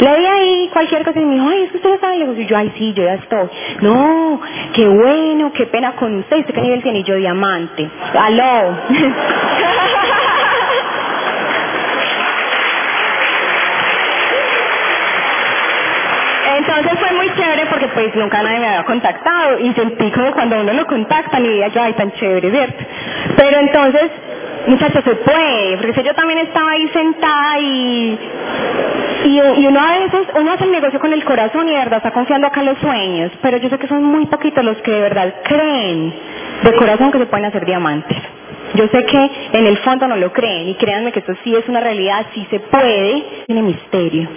Le di ahí cualquier cosa y me dijo, ay, es que usted está en el negocio, y yo, ay, sí, yo ya estoy. No, qué bueno, qué pena con usted, ¿usted qué nivel tiene? Y yo, diamante. Aló. Entonces fue muy chévere porque pues nunca nadie me había contactado y sentí como cuando uno lo contactan y ay, tan chévere, ¿cierto? Pero entonces, muchachos, se puede, porque yo también estaba ahí sentada y, y, uno a veces, uno hace el negocio con el corazón y de verdad está confiando acá en los sueños, pero yo sé que son muy poquitos los que de verdad creen de corazón que se pueden hacer diamantes. Yo sé que en el fondo no lo creen y créanme que esto sí es una realidad, sí se puede, tiene misterio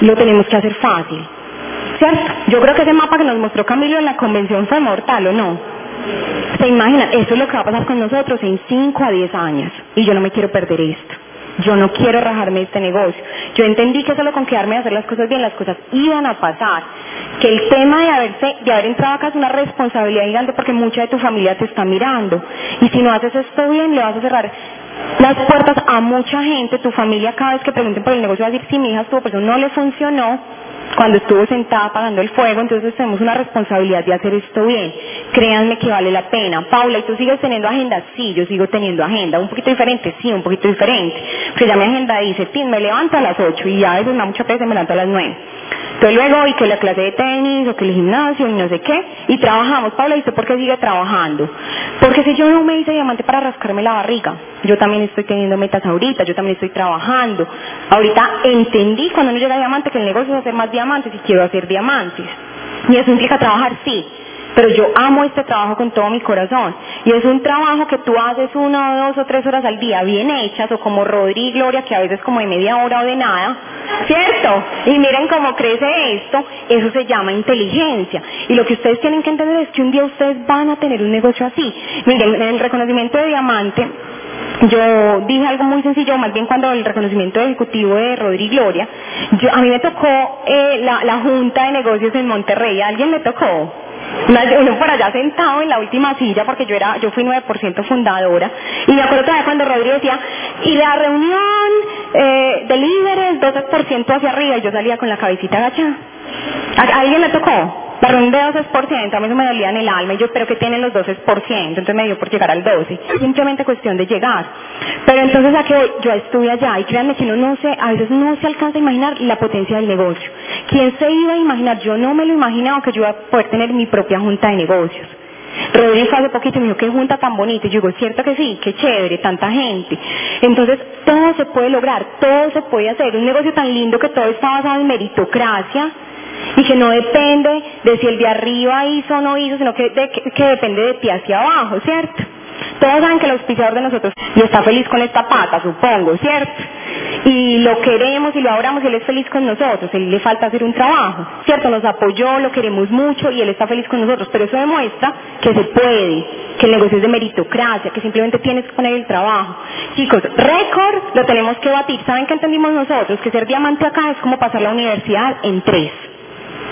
lo tenemos que hacer fácil. ¿Cierto? Yo creo que ese mapa que nos mostró Camilo en la convención fue mortal, ¿o no? Se imaginan, eso es lo que va a pasar con nosotros en 5 a 10 años. Y yo no me quiero perder esto. Yo no quiero rajarme este negocio. Yo entendí que solo con quedarme a hacer las cosas bien, las cosas iban a pasar. Que el tema de, haberse, de haber entrado acá es una responsabilidad gigante porque mucha de tu familia te está mirando. Y si no haces esto bien, le vas a cerrar las puertas a mucha gente, tu familia cada vez que pregunten por el negocio va a decir, si mi hija estuvo, pero no le funcionó cuando estuvo sentada apagando el fuego, entonces tenemos una responsabilidad de hacer esto bien. Créanme que vale la pena. Paula, ¿y tú sigues teniendo agenda? Sí, yo sigo teniendo agenda. ¿Un poquito diferente? Sí, un poquito diferente. Porque ya mi agenda dice, Tim, me levanto a las 8 y ya a veces me da mucha pesa me levanto a las 9. Entonces luego, y que la clase de tenis, o que el gimnasio, y no sé qué, y trabajamos. Paula, ¿y usted por qué sigue trabajando? Porque si yo no me hice diamante para rascarme la barriga, yo también estoy teniendo metas ahorita, yo también estoy trabajando. Ahorita entendí cuando no llega diamante que el negocio es hacer más diamantes y quiero hacer diamantes. Y eso implica trabajar, sí, pero yo amo este trabajo con todo mi corazón. Y es un trabajo que tú haces una dos o tres horas al día bien hechas, o como Rodri y Gloria, que a veces como de media hora o de nada, ¿cierto? Y miren cómo crece esto, eso se llama inteligencia. Y lo que ustedes tienen que entender es que un día ustedes van a tener un negocio así. Miren, en el reconocimiento de diamante, yo dije algo muy sencillo, más bien cuando el reconocimiento ejecutivo de Rodri Gloria, yo, a mí me tocó eh, la, la junta de negocios en Monterrey, ¿a alguien le tocó? Uno por allá sentado en la última silla porque yo era yo fui 9% fundadora y me acuerdo todavía cuando Rodrigo decía y la reunión eh, de líderes 12% hacia arriba y yo salía con la cabecita agachada ¿a alguien le tocó? La un de 12%, a mí me dolía en el alma y yo espero que tienen los 12%, entonces me dio por llegar al 12%. Es simplemente cuestión de llegar. Pero entonces a que yo estuve allá y créanme que uno no se, a veces no se alcanza a imaginar la potencia del negocio. ¿Quién se iba a imaginar? Yo no me lo imaginaba que yo iba a poder tener mi propia junta de negocios. Rodrigo hace poquito me dijo, qué junta tan bonita. Y yo digo, cierto que sí, qué chévere, tanta gente. Entonces, todo se puede lograr, todo se puede hacer. Un negocio tan lindo que todo está basado en meritocracia y que no depende de si el de arriba hizo o no hizo, sino que, que depende de ti hacia abajo, ¿cierto? Todos saben que el auspiciador de nosotros y está feliz con esta pata, supongo, ¿cierto? Y lo queremos y lo adoramos y él es feliz con nosotros, él le falta hacer un trabajo, ¿cierto? Nos apoyó, lo queremos mucho y él está feliz con nosotros, pero eso demuestra que se puede, que el negocio es de meritocracia, que simplemente tienes que poner el trabajo. Chicos, récord lo tenemos que batir. ¿Saben qué entendimos nosotros? Que ser diamante acá es como pasar la universidad en tres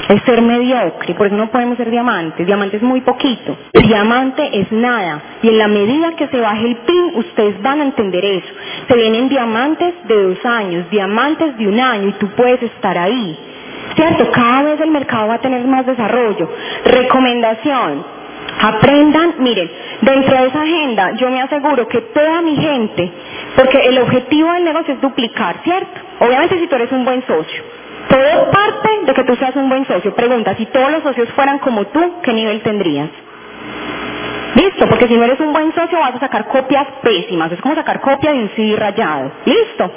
es ser mediocre, por eso no podemos ser diamantes, diamante es muy poquito, diamante es nada, y en la medida que se baje el pin, ustedes van a entender eso, se vienen diamantes de dos años, diamantes de un año, y tú puedes estar ahí, ¿cierto? Cada vez el mercado va a tener más desarrollo. Recomendación, aprendan, miren, dentro de esa agenda yo me aseguro que toda mi gente, porque el objetivo del negocio es duplicar, ¿cierto? Obviamente si tú eres un buen socio, todo parte de que tú seas un buen socio. Pregunta, si todos los socios fueran como tú, ¿qué nivel tendrías? Listo, porque si no eres un buen socio vas a sacar copias pésimas, es como sacar copia de un CD rayado. Listo.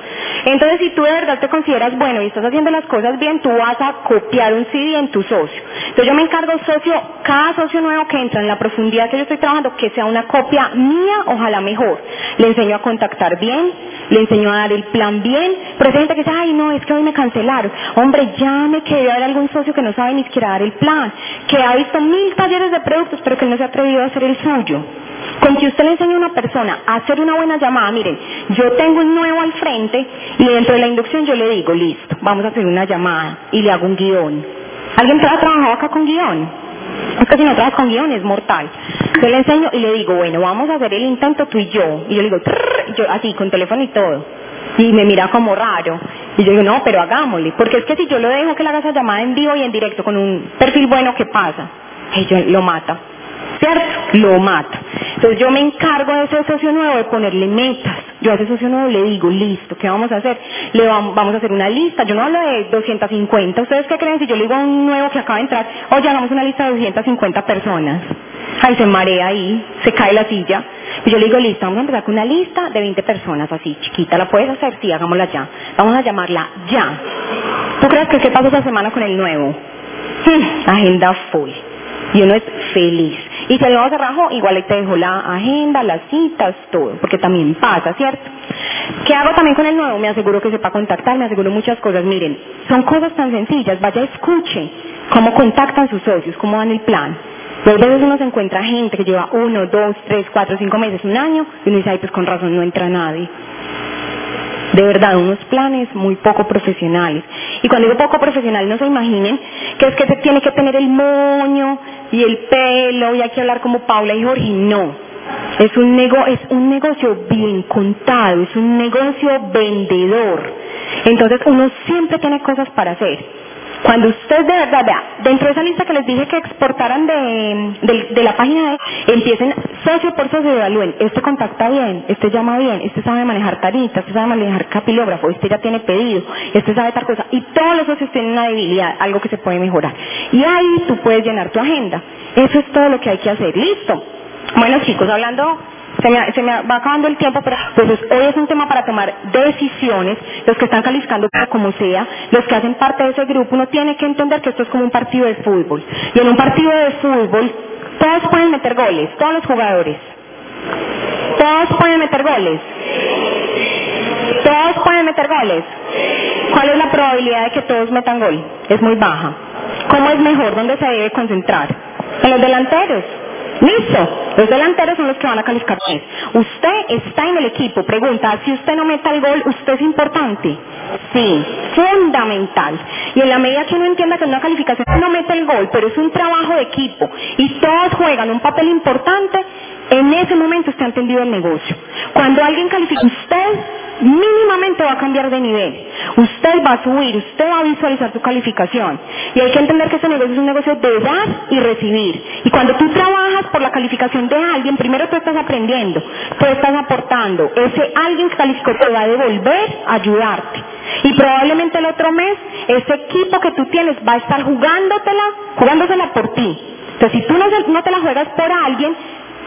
Entonces si tú de verdad te consideras bueno y estás haciendo las cosas bien, tú vas a copiar un CD en tu socio. Entonces yo me encargo socio, cada socio nuevo que entra en la profundidad que yo estoy trabajando, que sea una copia mía, ojalá mejor. Le enseño a contactar bien, le enseño a dar el plan bien, pero hay gente que dice, ay no, es que hoy me cancelaron. Hombre, ya me quedé a ver algún socio que no sabe ni siquiera dar el plan, que ha visto mil talleres de productos, pero que no se ha atrevido a hacer el suyo. Con que usted le enseñe a una persona a hacer una buena llamada, miren, yo tengo un nuevo al frente y dentro de la inducción yo le digo, listo, vamos a hacer una llamada y le hago un guion. ¿Alguien ha trabajado acá con guion? Es que si no trabajas con guion es mortal. Yo le enseño y le digo, bueno, vamos a hacer el intento tú y yo. Y yo le digo, yo así, con teléfono y todo. Y me mira como raro. Y yo digo, no, pero hagámosle. Porque es que si yo lo dejo que le haga esa llamada en vivo y en directo con un perfil bueno, ¿qué pasa? Lo mata. ¿Cierto? Lo mata. Entonces yo me encargo de ese socio nuevo de ponerle metas. Yo a ese socio nuevo le digo, listo, ¿qué vamos a hacer? Le vamos, a hacer una lista. Yo no hablo de 250. ¿Ustedes qué creen si yo le digo a un nuevo que acaba de entrar, oye, hagamos una lista de 250 personas? Ahí se marea ahí, se cae la silla. Y yo le digo, listo, vamos a empezar con una lista de 20 personas así, chiquita. ¿La puedes hacer? Sí, hagámosla ya. Vamos a llamarla ya. ¿Tú crees que qué pasa esa semana con el nuevo? Agenda full. Y uno es feliz. Y si nuevo se igual ahí te dejo la agenda, las citas, todo, porque también pasa, ¿cierto? ¿Qué hago también con el nuevo? Me aseguro que sepa contactar, me aseguro muchas cosas. Miren, son cosas tan sencillas, vaya escuche cómo contactan sus socios, cómo dan el plan. Y veces uno se encuentra gente que lleva uno, dos, tres, cuatro, cinco meses, un año, y uno dice, ay, pues con razón no entra nadie. De verdad, unos planes muy poco profesionales. Y cuando digo poco profesional, no se imaginen que es que se tiene que tener el moño y el pelo y hay que hablar como Paula y Jorge. No. Es un, nego es un negocio bien contado, es un negocio vendedor. Entonces uno siempre tiene cosas para hacer. Cuando usted de verdad vea, dentro de esa lista que les dije que exportaran de, la página de, empiecen socio por socio evalúen, este contacta bien, este llama bien, este sabe manejar taritas, este sabe manejar capilógrafo, este ya tiene pedido, este sabe tal cosa, y todos los socios tienen una debilidad, algo que se puede mejorar. Y ahí tú puedes llenar tu agenda. Eso es todo lo que hay que hacer. Listo. Bueno chicos, hablando se me, va acabando el tiempo, pero hoy es un tema para tomar decisiones, los que están calificando como sea, los que hacen parte de ese grupo, uno tiene que entender que esto es como un partido de fútbol. Y en un partido de fútbol, todos pueden meter goles, todos los jugadores. Todos pueden meter goles. Todos pueden meter goles. ¿Cuál es la probabilidad de que todos metan gol? Es muy baja. ¿Cómo es mejor? ¿Dónde se debe concentrar? En los delanteros. Listo. Los delanteros son los que van a calificar. Usted está en el equipo. Pregunta, si usted no meta el gol, ¿usted es importante? Sí, fundamental. Y en la medida que uno entienda que en una calificación no mete el gol, pero es un trabajo de equipo y todos juegan un papel importante, En ese momento usted ha entendido el negocio. Cuando alguien califica, usted mínimamente va a cambiar de nivel. Usted va a subir, usted va a visualizar su calificación. Y hay que entender que este negocio es un negocio de dar y recibir. Y cuando tú trabajas por la calificación de alguien, primero tú estás aprendiendo, tú estás aportando. Ese alguien que calificó te va a devolver a ayudarte. Y probablemente el otro mes, ese equipo que tú tienes va a estar jugándotela, jugándosela por ti. Entonces, si tú no, no te la juegas por alguien,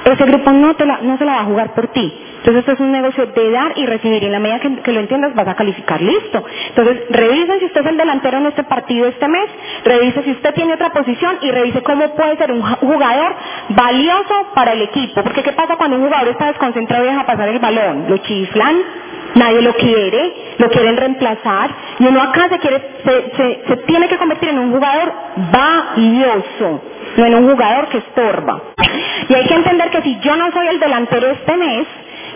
ese grupo no, te la, no se la va a jugar por ti. Entonces esto es un negocio de dar y recibir y en la medida que, lo entiendas vas a calificar, listo. Entonces revisa si usted es el delantero en este partido este mes, revise si usted tiene otra posición y revise cómo puede ser un jugador valioso para el equipo. Porque ¿qué pasa cuando un jugador está desconcentrado y deja pasar el balón? Lo chiflan, nadie lo quiere, lo quieren reemplazar y uno acá se, quiere, se, se tiene que convertir en un jugador valioso no en un jugador que estorba. Y hay que entender que si yo no soy el delantero este mes,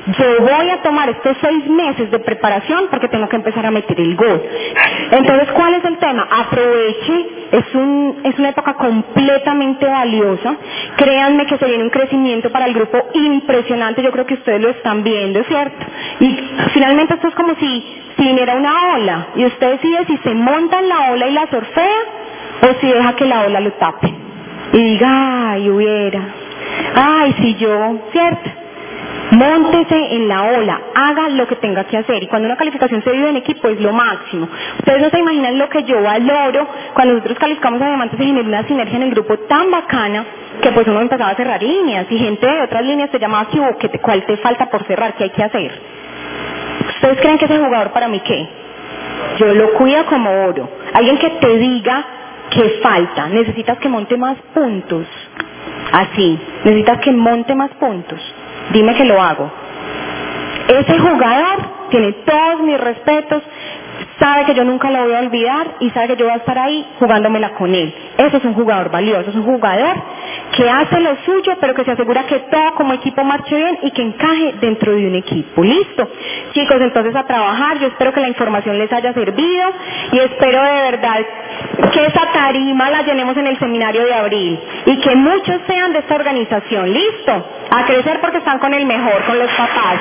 yo voy a tomar estos seis meses de preparación porque tengo que empezar a meter el gol. Entonces, ¿cuál es el tema? Aproveche, es, un, es una época completamente valiosa. Créanme que se viene un crecimiento para el grupo impresionante, yo creo que ustedes lo están viendo, ¿cierto? Y finalmente esto es como si, si viniera una ola y usted decide si se monta en la ola y la surfea o si deja que la ola lo tape. Y diga, ay, hubiera, ay, si yo, ¿cierto? Móntese en la ola, haga lo que tenga que hacer. Y cuando una calificación se vive en equipo es lo máximo. Ustedes no se imaginan lo que yo valoro cuando nosotros calificamos a diamantes se genera una sinergia en el grupo tan bacana que pues uno empezaba a cerrar líneas y gente de otras líneas te llamaba que te, ¿cuál te falta por cerrar? ¿Qué hay que hacer? ¿Ustedes creen que ese jugador para mí qué? Yo lo cuido como oro. Alguien que te diga que falta, necesitas que monte más puntos. Así, necesitas que monte más puntos. Dime que lo hago. Ese jugador tiene todos mis respetos, sabe que yo nunca lo voy a olvidar y sabe que yo voy a estar ahí jugándomela con él. Ese es un jugador valioso, es un jugador que hace lo suyo, pero que se asegura que todo como equipo marche bien y que encaje dentro de un equipo. Listo. Chicos, entonces a trabajar. Yo espero que la información les haya servido y espero de verdad que esa tarima la llenemos en el seminario de abril y que muchos sean de esta organización. Listo. A crecer porque están con el mejor, con los papás.